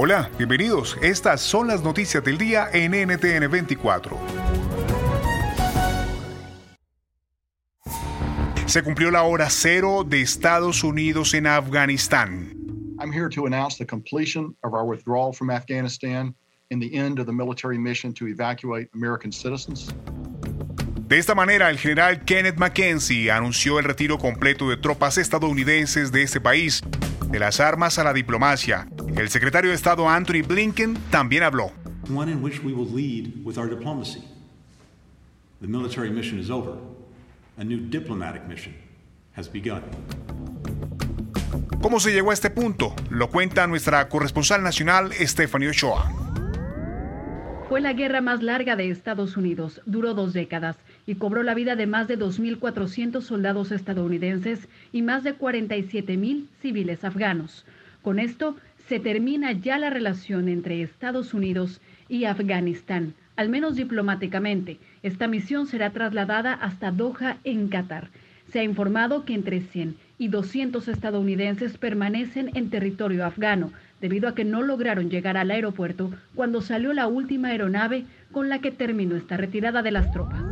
Hola, bienvenidos. Estas son las noticias del día en NTN 24. Se cumplió la hora cero de Estados Unidos en Afganistán. I'm here to announce the completion of our withdrawal from Afghanistan and the end of the military mission to evacuate American citizens. De esta manera, el general Kenneth McKenzie anunció el retiro completo de tropas estadounidenses de este país, de las armas a la diplomacia. El secretario de Estado Anthony Blinken también habló. One in which we will lead with our diplomacy. The military mission is over. A new diplomatic mission has begun. ¿Cómo se llegó a este punto? Lo cuenta nuestra corresponsal nacional, Stephanie Ochoa. Fue la guerra más larga de Estados Unidos, duró dos décadas y cobró la vida de más de 2.400 soldados estadounidenses y más de 47.000 civiles afganos. Con esto se termina ya la relación entre Estados Unidos y Afganistán, al menos diplomáticamente. Esta misión será trasladada hasta Doha, en Qatar. Se ha informado que entre 100 y 200 estadounidenses permanecen en territorio afgano, debido a que no lograron llegar al aeropuerto cuando salió la última aeronave con la que terminó esta retirada de las tropas.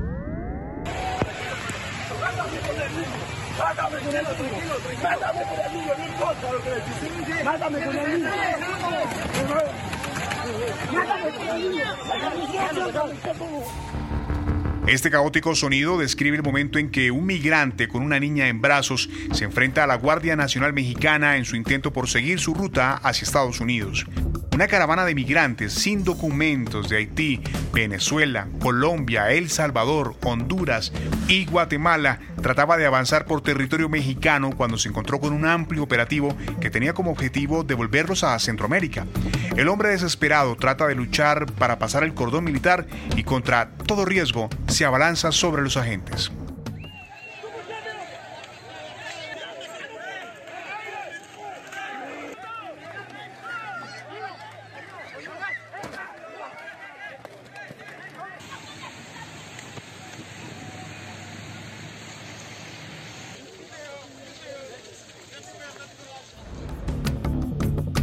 Este caótico sonido describe el momento en que un migrante con una niña en brazos se enfrenta a la Guardia Nacional Mexicana en su intento por seguir su ruta hacia Estados Unidos. Una caravana de migrantes sin documentos de Haití, Venezuela, Colombia, El Salvador, Honduras y Guatemala trataba de avanzar por territorio mexicano cuando se encontró con un amplio operativo que tenía como objetivo devolverlos a Centroamérica. El hombre desesperado trata de luchar para pasar el cordón militar y contra todo riesgo se abalanza sobre los agentes.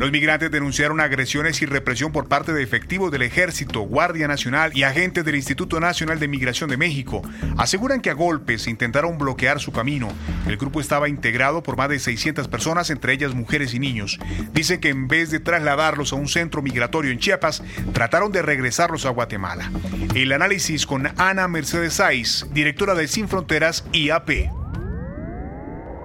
Los migrantes denunciaron agresiones y represión por parte de efectivos del Ejército, Guardia Nacional y agentes del Instituto Nacional de Migración de México. Aseguran que a golpes intentaron bloquear su camino. El grupo estaba integrado por más de 600 personas, entre ellas mujeres y niños. Dicen que en vez de trasladarlos a un centro migratorio en Chiapas, trataron de regresarlos a Guatemala. El análisis con Ana Mercedes Saiz, directora de Sin Fronteras IAP.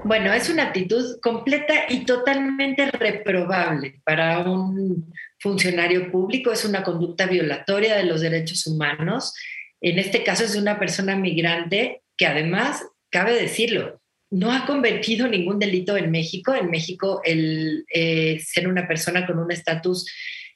Bueno, es una actitud completa y totalmente reprobable para un funcionario público, es una conducta violatoria de los derechos humanos. En este caso es de una persona migrante que además, cabe decirlo, no ha cometido ningún delito en México. En México, el eh, ser una persona con un estatus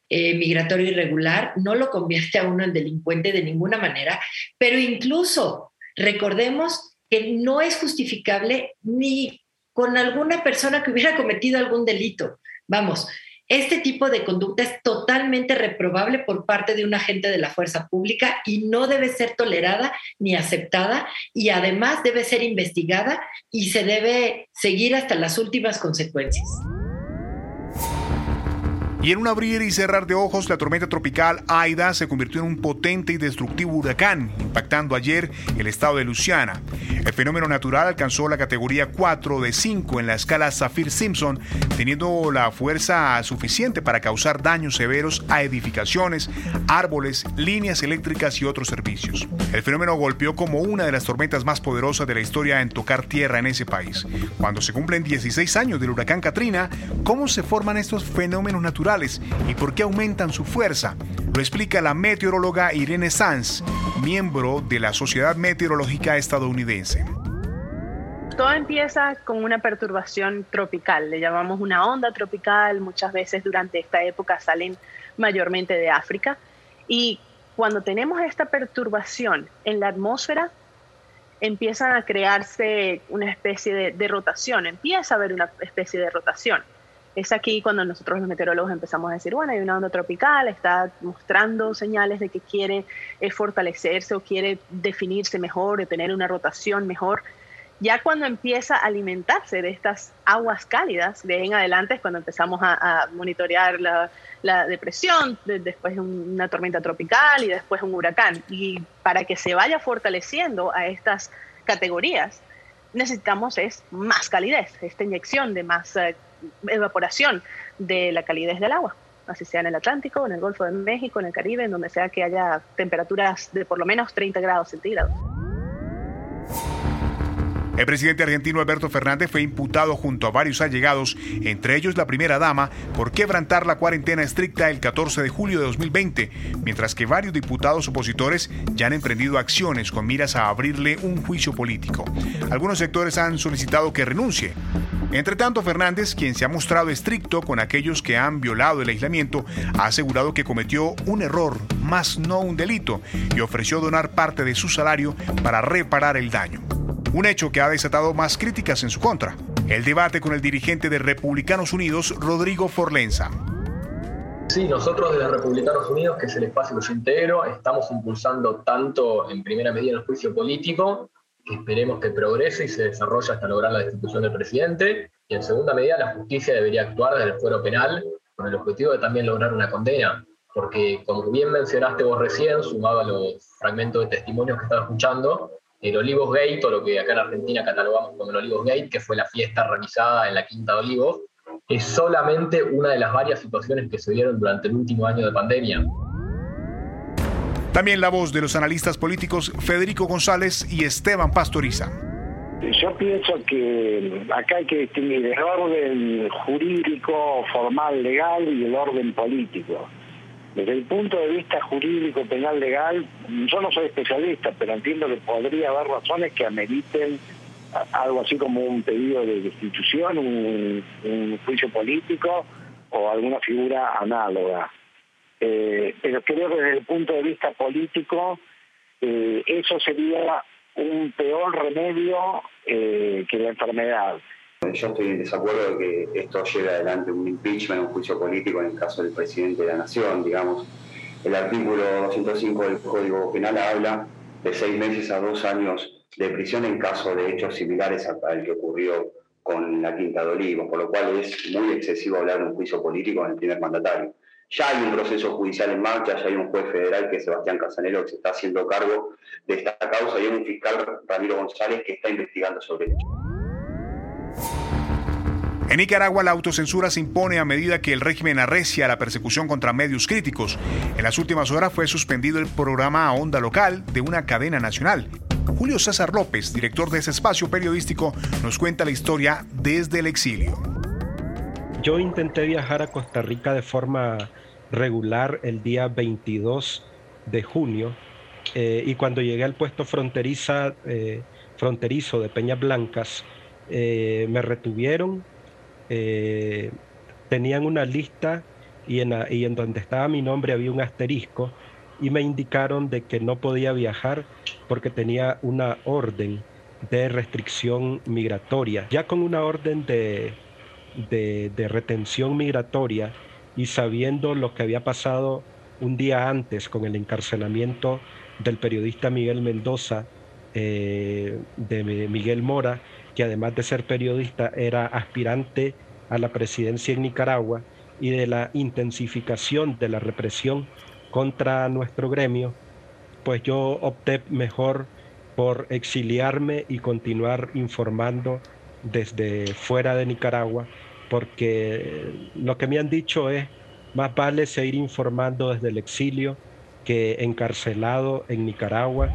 eh, migratorio irregular no lo convierte a uno en delincuente de ninguna manera, pero incluso recordemos que no es justificable ni con alguna persona que hubiera cometido algún delito. Vamos, este tipo de conducta es totalmente reprobable por parte de un agente de la fuerza pública y no debe ser tolerada ni aceptada y además debe ser investigada y se debe seguir hasta las últimas consecuencias. Y en un abrir y cerrar de ojos, la tormenta tropical Aida se convirtió en un potente y destructivo huracán, impactando ayer el estado de Luciana. El fenómeno natural alcanzó la categoría 4 de 5 en la escala Saffir-Simpson, teniendo la fuerza suficiente para causar daños severos a edificaciones, árboles, líneas eléctricas y otros servicios. El fenómeno golpeó como una de las tormentas más poderosas de la historia en tocar tierra en ese país. Cuando se cumplen 16 años del huracán Katrina, ¿cómo se forman estos fenómenos naturales? Y por qué aumentan su fuerza. Lo explica la meteoróloga Irene Sanz, miembro de la Sociedad Meteorológica Estadounidense. Todo empieza con una perturbación tropical, le llamamos una onda tropical, muchas veces durante esta época salen mayormente de África y cuando tenemos esta perturbación en la atmósfera, empiezan a crearse una especie de, de rotación, empieza a haber una especie de rotación es aquí cuando nosotros los meteorólogos empezamos a decir, bueno, hay una onda tropical, está mostrando señales de que quiere eh, fortalecerse o quiere definirse mejor, de tener una rotación mejor. Ya cuando empieza a alimentarse de estas aguas cálidas, de en adelante es cuando empezamos a, monitorear la, la depresión, después una tormenta tropical y después un huracán. Y para que se vaya fortaleciendo a estas categorías, necesitamos es más calidez, esta inyección de más eh, evaporación de la calidez del agua, así sea en el Atlántico, en el Golfo de México, en el Caribe, en donde sea que haya temperaturas de por lo menos 30 grados centígrados. El presidente argentino Alberto Fernández fue imputado junto a varios allegados, entre ellos la primera dama, por quebrantar la cuarentena estricta el 14 de julio de 2020, mientras que varios diputados opositores ya han emprendido acciones con miras a abrirle un juicio político. Algunos sectores han solicitado que renuncie. Entre tanto, Fernández, quien se ha mostrado estricto con aquellos que han violado el aislamiento, ha asegurado que cometió un error, más no un delito, y ofreció donar parte de su salario para reparar el daño un hecho que ha desatado más críticas en su contra. El debate con el dirigente de Republicanos Unidos, Rodrigo Forlenza. Sí, nosotros de Republicanos Unidos, que es el espacio que yo integro, estamos impulsando tanto en primera medida el juicio político, que esperemos que progrese y se desarrolle hasta lograr la destitución del presidente, y en segunda medida la justicia debería actuar desde el fuero penal con el objetivo de también lograr una condena, porque como bien mencionaste vos recién, sumado a los fragmentos de testimonios que estaba escuchando, el Olivos Gate, o lo que acá en Argentina catalogamos como el Olivos Gate, que fue la fiesta realizada en la Quinta de Olivos, es solamente una de las varias situaciones que se dieron durante el último año de pandemia. También la voz de los analistas políticos Federico González y Esteban Pastoriza. Yo pienso que acá hay que distinguir el orden jurídico, formal, legal y el orden político. Desde el punto de vista jurídico, penal, legal, yo no soy especialista, pero entiendo que podría haber razones que ameriten algo así como un pedido de destitución, un, juicio político o alguna figura análoga. Eh, pero creo que desde el punto de vista político, eh, eso sería un peor remedio eh, que la enfermedad. Yo estoy en desacuerdo de que esto lleve adelante un impeachment, un juicio político en el caso del presidente de la Nación, digamos. El artículo 205 del Código Penal habla de seis meses a dos años de prisión en caso de hechos similares al que ocurrió con la Quinta de Olivos, por lo cual es muy excesivo hablar de un juicio político en el primer mandatario. Ya hay un proceso judicial en marcha, ya hay un juez federal que es Sebastián Casanelo que se está haciendo cargo de esta causa y hay un fiscal Ramiro González que está investigando sobre esto. En Nicaragua la autocensura se impone a medida que el régimen arrecia la persecución contra medios críticos. En las últimas horas fue suspendido el programa a onda local de una cadena nacional. Julio César López, director de ese espacio periodístico, nos cuenta la historia desde el exilio. Yo intenté viajar a Costa Rica de forma regular el día 22 de junio eh, y cuando llegué al puesto fronteriza, eh, fronterizo de Peñas Blancas, eh, me retuvieron eh, tenían una lista y en, donde estaba mi nombre había un asterisco y me indicaron de que no podía viajar porque tenía una orden de restricción migratoria. Ya con una orden de, de, retención migratoria y sabiendo lo que había pasado un día antes con el encarcelamiento del periodista Miguel Mendoza, eh, de Miguel Mora, que además de ser periodista era aspirante a la presidencia en Nicaragua y de la intensificación de la represión contra nuestro gremio, pues yo opté mejor por exiliarme y continuar informando desde fuera de Nicaragua, porque lo que me han dicho es, más vale seguir informando desde el exilio que encarcelado en Nicaragua.